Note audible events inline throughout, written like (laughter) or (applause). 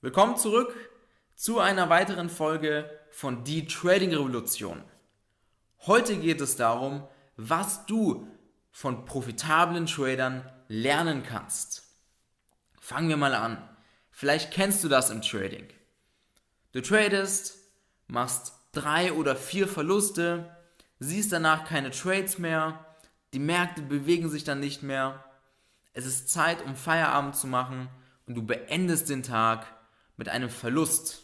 Willkommen zurück zu einer weiteren Folge von Die Trading Revolution. Heute geht es darum, was du von profitablen Tradern lernen kannst. Fangen wir mal an. Vielleicht kennst du das im Trading. Du tradest, machst drei oder vier Verluste, siehst danach keine Trades mehr, die Märkte bewegen sich dann nicht mehr. Es ist Zeit, um Feierabend zu machen und du beendest den Tag mit einem Verlust.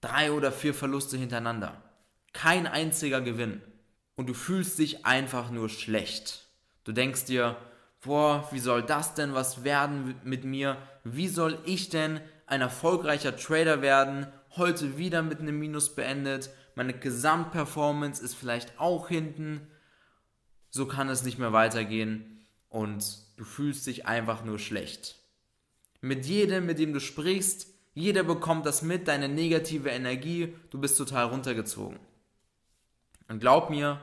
Drei oder vier Verluste hintereinander. Kein einziger Gewinn. Und du fühlst dich einfach nur schlecht. Du denkst dir, boah, wie soll das denn was werden mit mir? Wie soll ich denn ein erfolgreicher Trader werden? Heute wieder mit einem Minus beendet. Meine Gesamtperformance ist vielleicht auch hinten. So kann es nicht mehr weitergehen. Und du fühlst dich einfach nur schlecht. Mit jedem, mit dem du sprichst, jeder bekommt das mit, deine negative Energie, du bist total runtergezogen. Und glaub mir,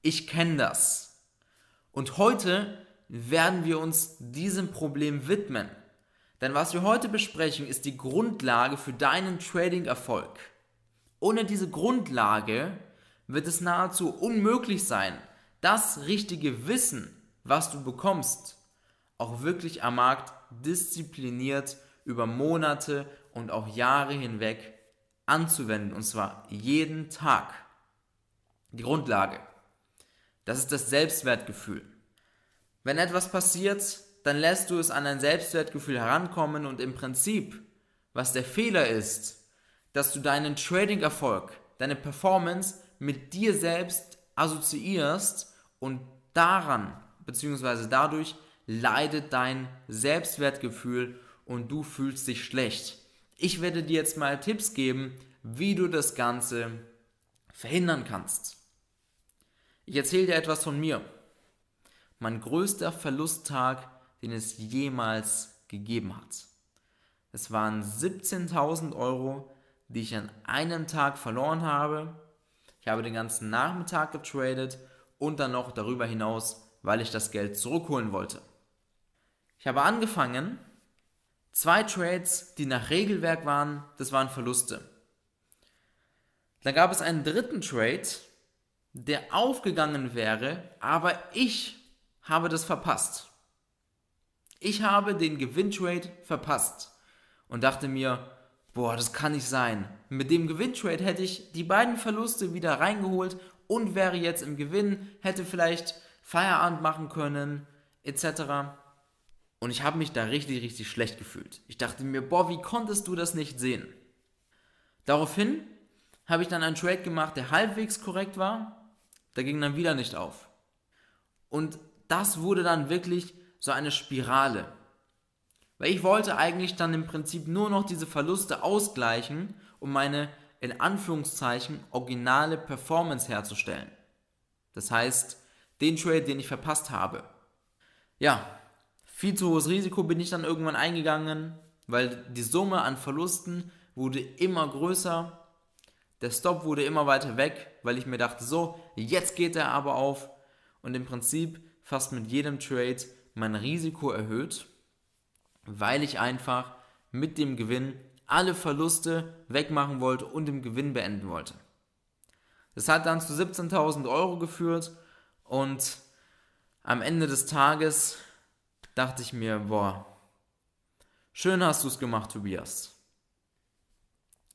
ich kenne das. Und heute werden wir uns diesem Problem widmen. Denn was wir heute besprechen, ist die Grundlage für deinen Trading-Erfolg. Ohne diese Grundlage wird es nahezu unmöglich sein, das richtige Wissen, was du bekommst, auch wirklich am Markt diszipliniert über Monate und auch Jahre hinweg anzuwenden, und zwar jeden Tag. Die Grundlage. Das ist das Selbstwertgefühl. Wenn etwas passiert, dann lässt du es an dein Selbstwertgefühl herankommen und im Prinzip, was der Fehler ist, dass du deinen Trading-Erfolg, deine Performance mit dir selbst assoziierst und daran bzw. dadurch leidet dein Selbstwertgefühl und du fühlst dich schlecht. Ich werde dir jetzt mal Tipps geben, wie du das Ganze verhindern kannst. Ich erzähle dir etwas von mir. Mein größter Verlusttag, den es jemals gegeben hat. Es waren 17.000 Euro, die ich an einem Tag verloren habe. Ich habe den ganzen Nachmittag getradet und dann noch darüber hinaus, weil ich das Geld zurückholen wollte. Ich habe angefangen, zwei Trades, die nach Regelwerk waren, das waren Verluste. Dann gab es einen dritten Trade, der aufgegangen wäre, aber ich habe das verpasst. Ich habe den Gewinntrade verpasst und dachte mir, boah, das kann nicht sein. Mit dem Gewinntrade hätte ich die beiden Verluste wieder reingeholt und wäre jetzt im Gewinn, hätte vielleicht Feierabend machen können, etc. Und ich habe mich da richtig, richtig schlecht gefühlt. Ich dachte mir, boah, wie konntest du das nicht sehen? Daraufhin habe ich dann einen Trade gemacht, der halbwegs korrekt war. Der ging dann wieder nicht auf. Und das wurde dann wirklich so eine Spirale. Weil ich wollte eigentlich dann im Prinzip nur noch diese Verluste ausgleichen, um meine in Anführungszeichen originale Performance herzustellen. Das heißt, den Trade, den ich verpasst habe. Ja, viel zu hohes Risiko bin ich dann irgendwann eingegangen, weil die Summe an Verlusten wurde immer größer. Der Stop wurde immer weiter weg, weil ich mir dachte, so, jetzt geht er aber auf. Und im Prinzip fast mit jedem Trade mein Risiko erhöht, weil ich einfach mit dem Gewinn alle Verluste wegmachen wollte und den Gewinn beenden wollte. Das hat dann zu 17.000 Euro geführt und am Ende des Tages dachte ich mir, boah, schön hast du es gemacht, Tobias.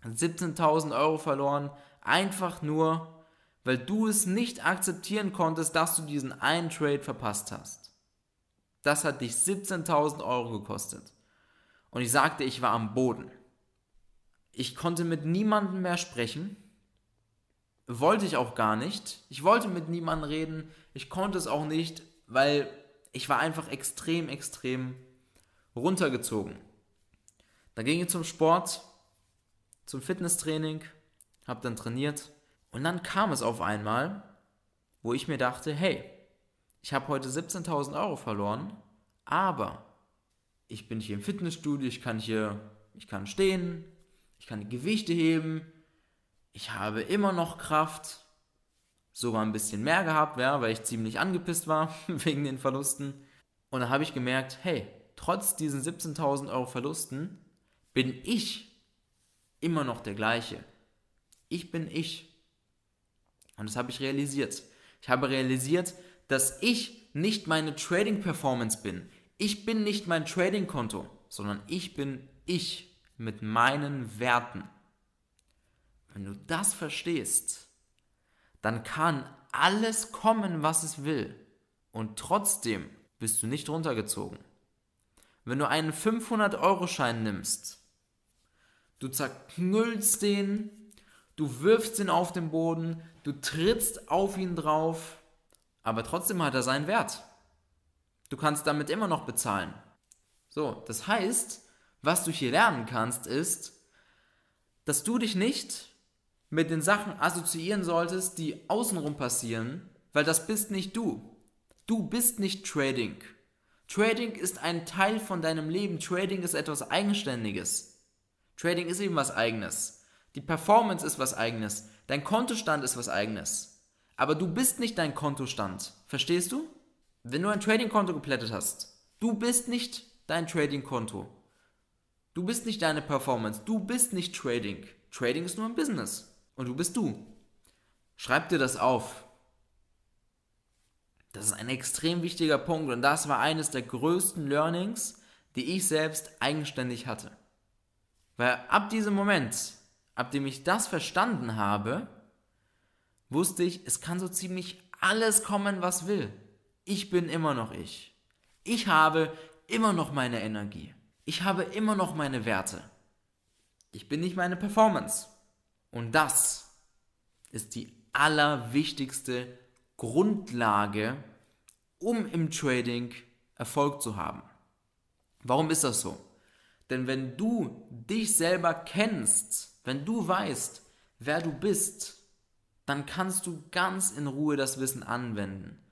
17.000 Euro verloren, einfach nur, weil du es nicht akzeptieren konntest, dass du diesen einen Trade verpasst hast. Das hat dich 17.000 Euro gekostet. Und ich sagte, ich war am Boden. Ich konnte mit niemandem mehr sprechen. Wollte ich auch gar nicht. Ich wollte mit niemandem reden. Ich konnte es auch nicht, weil ich war einfach extrem, extrem runtergezogen. Dann ging ich zum Sport, zum Fitnesstraining, habe dann trainiert und dann kam es auf einmal, wo ich mir dachte, hey, ich habe heute 17.000 Euro verloren, aber ich bin hier im Fitnessstudio, ich kann hier, ich kann stehen, ich kann die Gewichte heben, ich habe immer noch Kraft, sogar ein bisschen mehr gehabt, ja, weil ich ziemlich angepisst war (laughs) wegen den Verlusten. Und dann habe ich gemerkt, hey, trotz diesen 17.000 Euro Verlusten bin ich immer noch der gleiche. Ich bin ich. Und das habe ich realisiert. Ich habe realisiert, dass ich nicht meine Trading Performance bin. Ich bin nicht mein Trading Konto, sondern ich bin ich mit meinen Werten. Wenn du das verstehst, dann kann alles kommen, was es will. Und trotzdem bist du nicht runtergezogen. Wenn du einen 500-Euro-Schein nimmst, du zerknüllst den, du wirfst ihn auf den Boden, du trittst auf ihn drauf, aber trotzdem hat er seinen Wert. Du kannst damit immer noch bezahlen. So, das heißt, was du hier lernen kannst, ist, dass du dich nicht mit den Sachen assoziieren solltest, die außenrum passieren, weil das bist nicht du. Du bist nicht Trading. Trading ist ein Teil von deinem Leben. Trading ist etwas Eigenständiges. Trading ist eben was Eigenes. Die Performance ist was Eigenes. Dein Kontostand ist was Eigenes. Aber du bist nicht dein Kontostand. Verstehst du? Wenn du ein Trading-Konto geplättet hast, du bist nicht dein Trading-Konto. Du bist nicht deine Performance. Du bist nicht Trading. Trading ist nur ein Business. Und du bist du. Schreib dir das auf. Das ist ein extrem wichtiger Punkt und das war eines der größten Learnings, die ich selbst eigenständig hatte. Weil ab diesem Moment, ab dem ich das verstanden habe, wusste ich, es kann so ziemlich alles kommen, was will. Ich bin immer noch ich. Ich habe immer noch meine Energie. Ich habe immer noch meine Werte. Ich bin nicht meine Performance. Und das ist die allerwichtigste Grundlage, um im Trading Erfolg zu haben. Warum ist das so? Denn wenn du dich selber kennst, wenn du weißt, wer du bist, dann kannst du ganz in Ruhe das Wissen anwenden.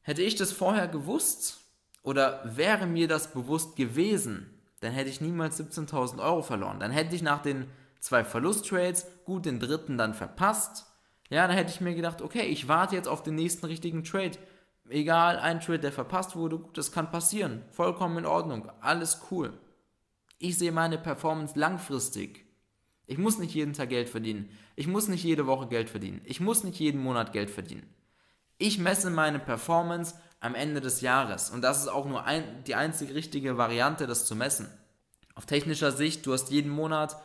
Hätte ich das vorher gewusst oder wäre mir das bewusst gewesen, dann hätte ich niemals 17.000 Euro verloren. Dann hätte ich nach den zwei Verlusttrades, gut den dritten dann verpasst. Ja, dann hätte ich mir gedacht, okay, ich warte jetzt auf den nächsten richtigen Trade. Egal, ein Trade, der verpasst wurde, gut, das kann passieren. Vollkommen in Ordnung, alles cool. Ich sehe meine Performance langfristig. Ich muss nicht jeden Tag Geld verdienen. Ich muss nicht jede Woche Geld verdienen. Ich muss nicht jeden Monat Geld verdienen. Ich messe meine Performance am Ende des Jahres. Und das ist auch nur ein, die einzig richtige Variante, das zu messen. Auf technischer Sicht, du hast jeden Monat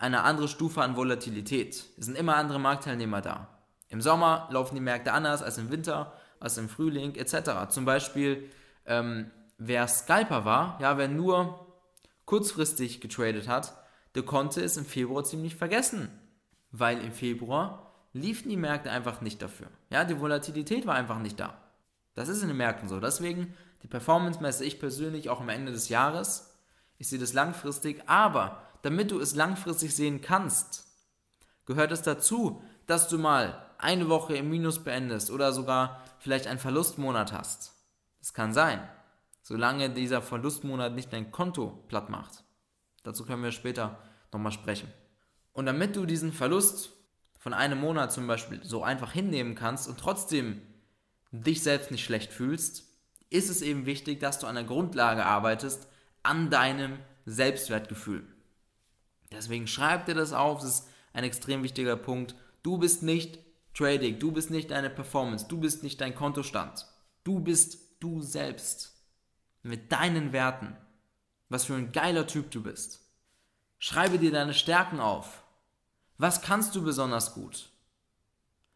eine andere Stufe an Volatilität. Es sind immer andere Marktteilnehmer da. Im Sommer laufen die Märkte anders als im Winter, als im Frühling etc. Zum Beispiel, ähm, wer Scalper war, ja, wer nur kurzfristig getradet hat, der konnte es im Februar ziemlich vergessen, weil im Februar liefen die Märkte einfach nicht dafür. Ja, die Volatilität war einfach nicht da. Das ist in den Märkten so. Deswegen, die Performance messe ich persönlich auch am Ende des Jahres. Ich sehe das langfristig, aber damit du es langfristig sehen kannst, gehört es dazu, dass du mal eine Woche im Minus beendest oder sogar vielleicht einen Verlustmonat hast. Das kann sein, solange dieser Verlustmonat nicht dein Konto platt macht. Dazu können wir später nochmal sprechen. Und damit du diesen Verlust von einem Monat zum Beispiel so einfach hinnehmen kannst und trotzdem dich selbst nicht schlecht fühlst, ist es eben wichtig, dass du an der Grundlage arbeitest, an deinem Selbstwertgefühl. Deswegen schreib dir das auf, das ist ein extrem wichtiger Punkt. Du bist nicht Trading, du bist nicht deine Performance, du bist nicht dein Kontostand. Du bist du selbst. Mit deinen Werten. Was für ein geiler Typ du bist. Schreibe dir deine Stärken auf. Was kannst du besonders gut?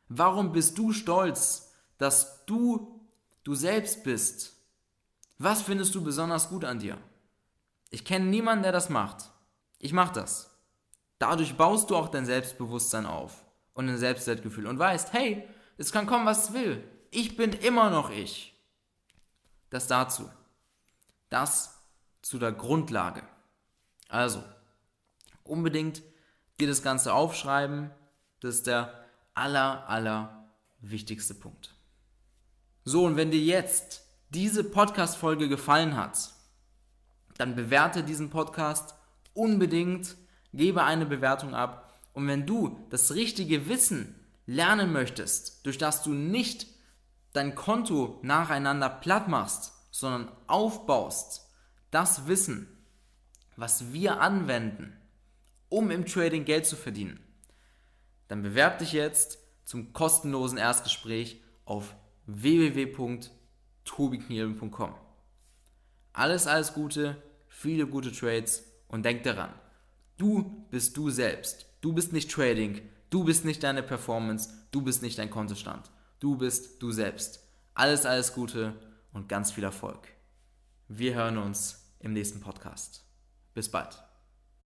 Warum bist du stolz, dass du du selbst bist? Was findest du besonders gut an dir? Ich kenne niemanden, der das macht. Ich mache das. Dadurch baust du auch dein Selbstbewusstsein auf und ein Selbstwertgefühl und weißt, hey, es kann kommen, was es will. Ich bin immer noch ich. Das dazu. Das zu der Grundlage. Also, unbedingt dir das Ganze aufschreiben. Das ist der aller, aller wichtigste Punkt. So, und wenn dir jetzt diese Podcast-Folge gefallen hat, dann bewerte diesen Podcast unbedingt, gebe eine Bewertung ab. Und wenn du das richtige Wissen lernen möchtest, durch das du nicht dein Konto nacheinander platt machst, sondern aufbaust, das Wissen, was wir anwenden, um im Trading Geld zu verdienen, dann bewerb dich jetzt zum kostenlosen Erstgespräch auf www.tobiknielen.com. Alles, alles Gute, viele gute Trades und denk daran, du bist du selbst. Du bist nicht Trading, du bist nicht deine Performance, du bist nicht dein Kontostand. Du bist du selbst. Alles, alles Gute und ganz viel Erfolg. Wir hören uns im nächsten Podcast. Bis bald.